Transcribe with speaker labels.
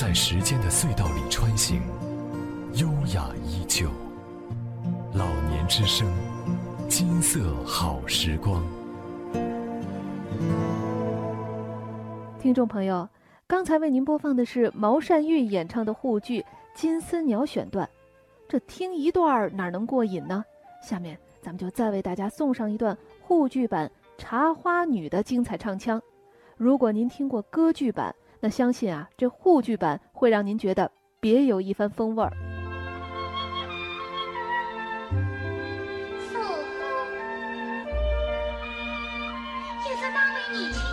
Speaker 1: 在时间的隧道里穿行，优雅依旧。老年之声，金色好时光。
Speaker 2: 听众朋友，刚才为您播放的是毛善玉演唱的沪剧《金丝鸟》选段，这听一段哪能过瘾呢？下面咱们就再为大家送上一段沪剧版《茶花女》的精彩唱腔。如果您听过歌剧版，那相信啊，这沪剧版会让您觉得别有一番风味儿。
Speaker 3: 我到本山，四望云。